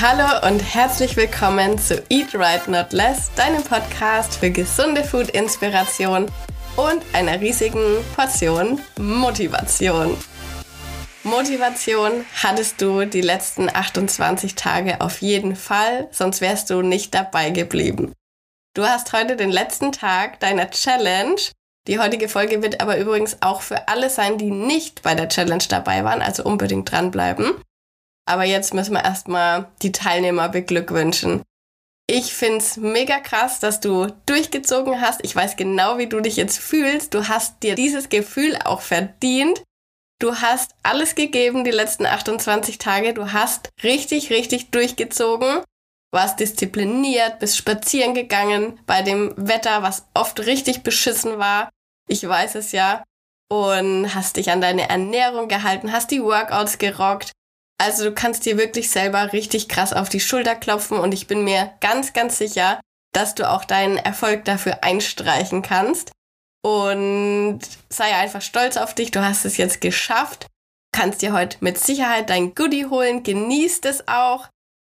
Hallo und herzlich willkommen zu Eat Right Not Less, deinem Podcast für gesunde Food-Inspiration und einer riesigen Portion Motivation. Motivation hattest du die letzten 28 Tage auf jeden Fall, sonst wärst du nicht dabei geblieben. Du hast heute den letzten Tag deiner Challenge. Die heutige Folge wird aber übrigens auch für alle sein, die nicht bei der Challenge dabei waren, also unbedingt dranbleiben. Aber jetzt müssen wir erstmal die Teilnehmer beglückwünschen. Ich find's mega krass, dass du durchgezogen hast. Ich weiß genau, wie du dich jetzt fühlst. Du hast dir dieses Gefühl auch verdient. Du hast alles gegeben die letzten 28 Tage. Du hast richtig, richtig durchgezogen. Warst diszipliniert, bist spazieren gegangen bei dem Wetter, was oft richtig beschissen war. Ich weiß es ja. Und hast dich an deine Ernährung gehalten, hast die Workouts gerockt, also du kannst dir wirklich selber richtig krass auf die Schulter klopfen und ich bin mir ganz, ganz sicher, dass du auch deinen Erfolg dafür einstreichen kannst. Und sei einfach stolz auf dich, du hast es jetzt geschafft. Kannst dir heute mit Sicherheit dein Goodie holen, genießt es auch,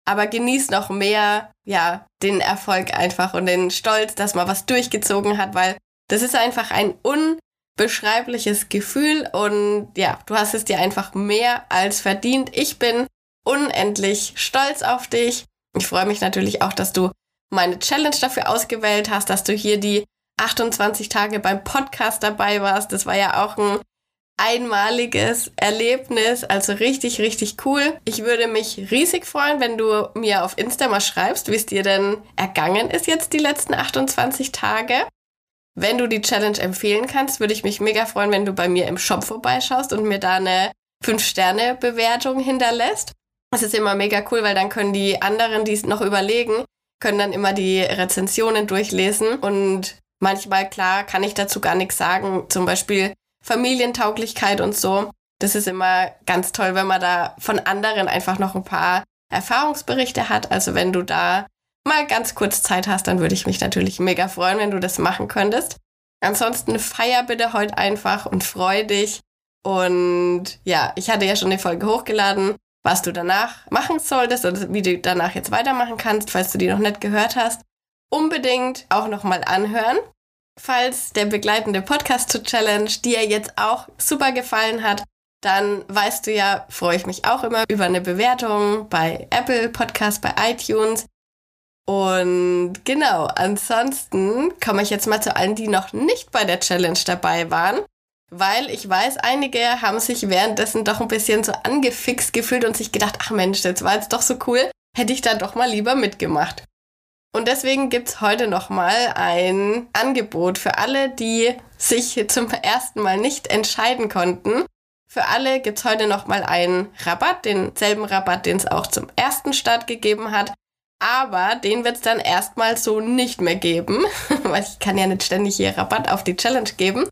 aber genießt noch mehr, ja, den Erfolg einfach und den Stolz, dass man was durchgezogen hat, weil das ist einfach ein un beschreibliches Gefühl und ja, du hast es dir einfach mehr als verdient. Ich bin unendlich stolz auf dich. Ich freue mich natürlich auch, dass du meine Challenge dafür ausgewählt hast, dass du hier die 28 Tage beim Podcast dabei warst. Das war ja auch ein einmaliges Erlebnis, also richtig, richtig cool. Ich würde mich riesig freuen, wenn du mir auf Insta mal schreibst, wie es dir denn ergangen ist jetzt die letzten 28 Tage. Wenn du die Challenge empfehlen kannst, würde ich mich mega freuen, wenn du bei mir im Shop vorbeischaust und mir da eine 5-Sterne-Bewertung hinterlässt. Das ist immer mega cool, weil dann können die anderen, die es noch überlegen, können dann immer die Rezensionen durchlesen. Und manchmal, klar, kann ich dazu gar nichts sagen. Zum Beispiel Familientauglichkeit und so. Das ist immer ganz toll, wenn man da von anderen einfach noch ein paar Erfahrungsberichte hat. Also wenn du da mal ganz kurz Zeit hast, dann würde ich mich natürlich mega freuen, wenn du das machen könntest. Ansonsten feier bitte heute einfach und freu dich. Und ja, ich hatte ja schon eine Folge hochgeladen, was du danach machen solltest oder wie du danach jetzt weitermachen kannst, falls du die noch nicht gehört hast. Unbedingt auch nochmal anhören. Falls der begleitende Podcast zur Challenge dir jetzt auch super gefallen hat, dann weißt du ja, freue ich mich auch immer über eine Bewertung bei Apple Podcast, bei iTunes und genau, ansonsten komme ich jetzt mal zu allen, die noch nicht bei der Challenge dabei waren, weil ich weiß, einige haben sich währenddessen doch ein bisschen so angefixt gefühlt und sich gedacht, ach Mensch, das war jetzt doch so cool, hätte ich da doch mal lieber mitgemacht. Und deswegen gibt's heute nochmal ein Angebot für alle, die sich zum ersten Mal nicht entscheiden konnten. Für alle gibt's heute nochmal einen Rabatt, denselben Rabatt, den es auch zum ersten Start gegeben hat aber den wird es dann erstmal so nicht mehr geben, weil ich kann ja nicht ständig hier Rabatt auf die Challenge geben.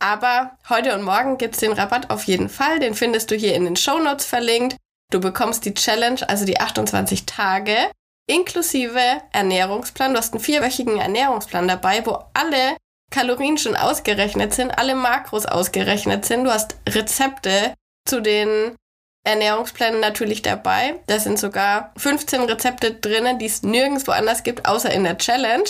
Aber heute und morgen gibt es den Rabatt auf jeden Fall. Den findest du hier in den Show Notes verlinkt. Du bekommst die Challenge, also die 28 Tage, inklusive Ernährungsplan. Du hast einen vierwöchigen Ernährungsplan dabei, wo alle Kalorien schon ausgerechnet sind, alle Makros ausgerechnet sind. Du hast Rezepte zu den Ernährungspläne natürlich dabei. Da sind sogar 15 Rezepte drinnen, die es nirgendwo anders gibt, außer in der Challenge.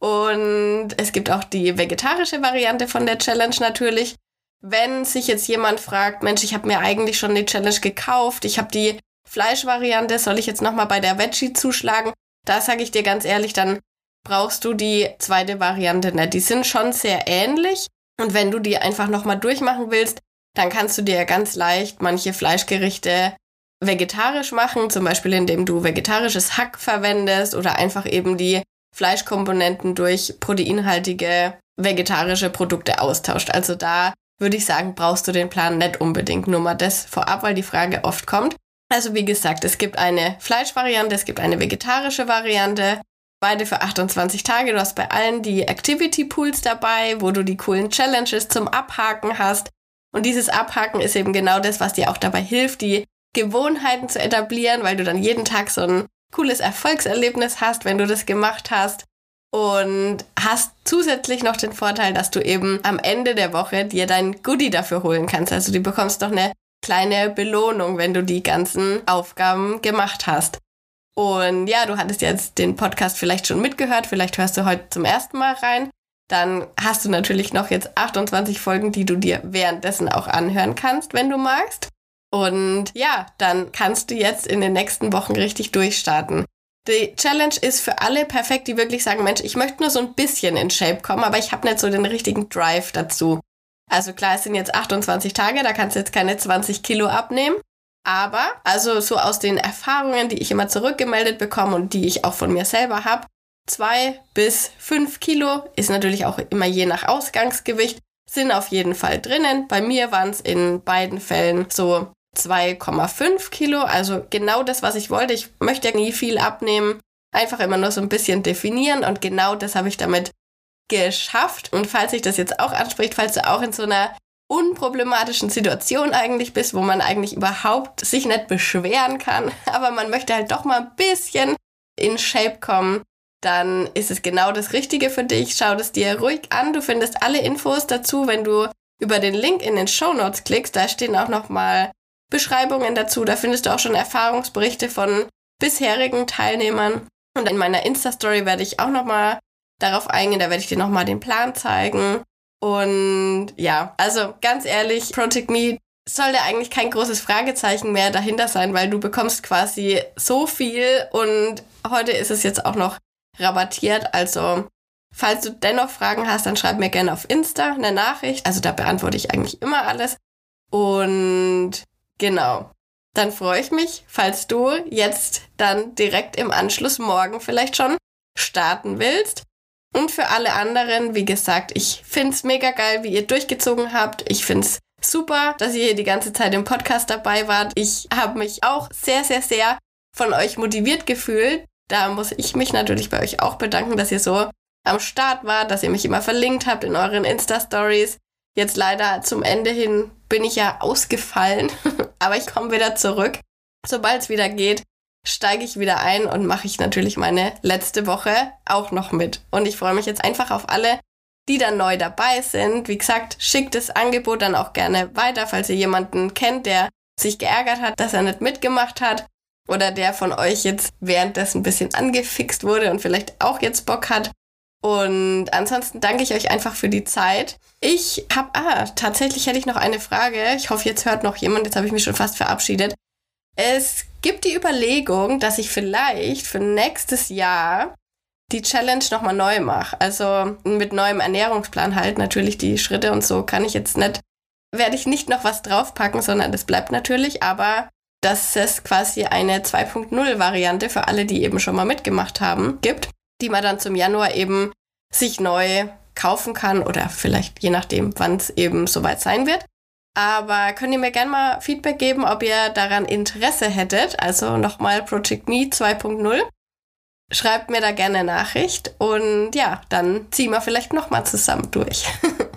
Und es gibt auch die vegetarische Variante von der Challenge natürlich. Wenn sich jetzt jemand fragt, Mensch, ich habe mir eigentlich schon die Challenge gekauft, ich habe die Fleischvariante, soll ich jetzt nochmal bei der Veggie zuschlagen? Da sage ich dir ganz ehrlich, dann brauchst du die zweite Variante nicht. Die sind schon sehr ähnlich. Und wenn du die einfach nochmal durchmachen willst, dann kannst du dir ganz leicht manche Fleischgerichte vegetarisch machen, zum Beispiel indem du vegetarisches Hack verwendest oder einfach eben die Fleischkomponenten durch proteinhaltige vegetarische Produkte austauscht. Also da würde ich sagen, brauchst du den Plan nicht unbedingt. Nur mal das vorab, weil die Frage oft kommt. Also wie gesagt, es gibt eine Fleischvariante, es gibt eine vegetarische Variante. Beide für 28 Tage. Du hast bei allen die Activity Pools dabei, wo du die coolen Challenges zum Abhaken hast. Und dieses Abhaken ist eben genau das, was dir auch dabei hilft, die Gewohnheiten zu etablieren, weil du dann jeden Tag so ein cooles Erfolgserlebnis hast, wenn du das gemacht hast. Und hast zusätzlich noch den Vorteil, dass du eben am Ende der Woche dir dein Goodie dafür holen kannst. Also du bekommst noch eine kleine Belohnung, wenn du die ganzen Aufgaben gemacht hast. Und ja, du hattest jetzt den Podcast vielleicht schon mitgehört, vielleicht hörst du heute zum ersten Mal rein. Dann hast du natürlich noch jetzt 28 Folgen, die du dir währenddessen auch anhören kannst, wenn du magst. Und ja, dann kannst du jetzt in den nächsten Wochen richtig durchstarten. Die Challenge ist für alle perfekt, die wirklich sagen, Mensch, ich möchte nur so ein bisschen in Shape kommen, aber ich habe nicht so den richtigen Drive dazu. Also klar, es sind jetzt 28 Tage, da kannst du jetzt keine 20 Kilo abnehmen. Aber, also so aus den Erfahrungen, die ich immer zurückgemeldet bekomme und die ich auch von mir selber habe, zwei bis fünf Kilo ist natürlich auch immer je nach Ausgangsgewicht, sind auf jeden Fall drinnen. Bei mir waren es in beiden Fällen so 2,5 Kilo, also genau das, was ich wollte. Ich möchte ja nie viel abnehmen, einfach immer nur so ein bisschen definieren und genau das habe ich damit geschafft. Und falls sich das jetzt auch anspricht, falls du auch in so einer unproblematischen Situation eigentlich bist, wo man eigentlich überhaupt sich nicht beschweren kann, aber man möchte halt doch mal ein bisschen in Shape kommen, dann ist es genau das Richtige für dich. Schau es dir ruhig an. Du findest alle Infos dazu, wenn du über den Link in den Show Notes klickst. Da stehen auch nochmal Beschreibungen dazu. Da findest du auch schon Erfahrungsberichte von bisherigen Teilnehmern. Und in meiner Insta-Story werde ich auch nochmal darauf eingehen. Da werde ich dir nochmal den Plan zeigen. Und ja, also ganz ehrlich, Project Me sollte eigentlich kein großes Fragezeichen mehr dahinter sein, weil du bekommst quasi so viel und heute ist es jetzt auch noch rabattiert. Also, falls du dennoch Fragen hast, dann schreib mir gerne auf Insta eine Nachricht. Also da beantworte ich eigentlich immer alles. Und Genau. Dann freue ich mich, falls du jetzt dann direkt im Anschluss morgen vielleicht schon starten willst. Und für alle anderen, wie gesagt, ich finde es mega geil, wie ihr durchgezogen habt. Ich finde es super, dass ihr hier die ganze Zeit im Podcast dabei wart. Ich habe mich auch sehr, sehr, sehr von euch motiviert gefühlt. Da muss ich mich natürlich bei euch auch bedanken, dass ihr so am Start wart, dass ihr mich immer verlinkt habt in euren Insta-Stories. Jetzt leider zum Ende hin bin ich ja ausgefallen, aber ich komme wieder zurück. Sobald es wieder geht, steige ich wieder ein und mache ich natürlich meine letzte Woche auch noch mit. Und ich freue mich jetzt einfach auf alle, die dann neu dabei sind. Wie gesagt, schickt das Angebot dann auch gerne weiter, falls ihr jemanden kennt, der sich geärgert hat, dass er nicht mitgemacht hat oder der von euch jetzt währenddessen ein bisschen angefixt wurde und vielleicht auch jetzt Bock hat. Und ansonsten danke ich euch einfach für die Zeit. Ich habe, ah, tatsächlich hätte ich noch eine Frage. Ich hoffe, jetzt hört noch jemand. Jetzt habe ich mich schon fast verabschiedet. Es gibt die Überlegung, dass ich vielleicht für nächstes Jahr die Challenge nochmal neu mache. Also mit neuem Ernährungsplan halt. Natürlich die Schritte und so kann ich jetzt nicht, werde ich nicht noch was draufpacken, sondern das bleibt natürlich. Aber dass es quasi eine 2.0 Variante für alle, die eben schon mal mitgemacht haben, gibt die man dann zum Januar eben sich neu kaufen kann oder vielleicht je nachdem, wann es eben soweit sein wird. Aber könnt ihr mir gerne mal Feedback geben, ob ihr daran Interesse hättet. Also nochmal Project Me 2.0. Schreibt mir da gerne Nachricht und ja, dann ziehen wir vielleicht nochmal zusammen durch.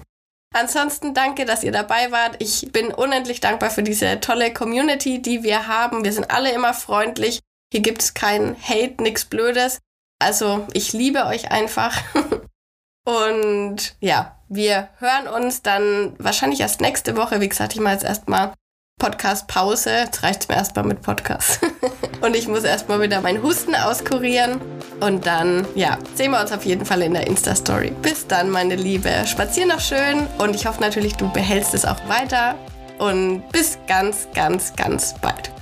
Ansonsten danke, dass ihr dabei wart. Ich bin unendlich dankbar für diese tolle Community, die wir haben. Wir sind alle immer freundlich. Hier gibt es kein Hate, nichts Blödes. Also ich liebe euch einfach. Und ja, wir hören uns dann wahrscheinlich erst nächste Woche. Wie gesagt, ich mache jetzt erstmal Podcast-Pause. Jetzt reicht es mir erstmal mit Podcast. und ich muss erstmal wieder meinen Husten auskurieren. Und dann, ja, sehen wir uns auf jeden Fall in der Insta-Story. Bis dann, meine Liebe. Spazier noch schön. Und ich hoffe natürlich, du behältst es auch weiter. Und bis ganz, ganz, ganz bald.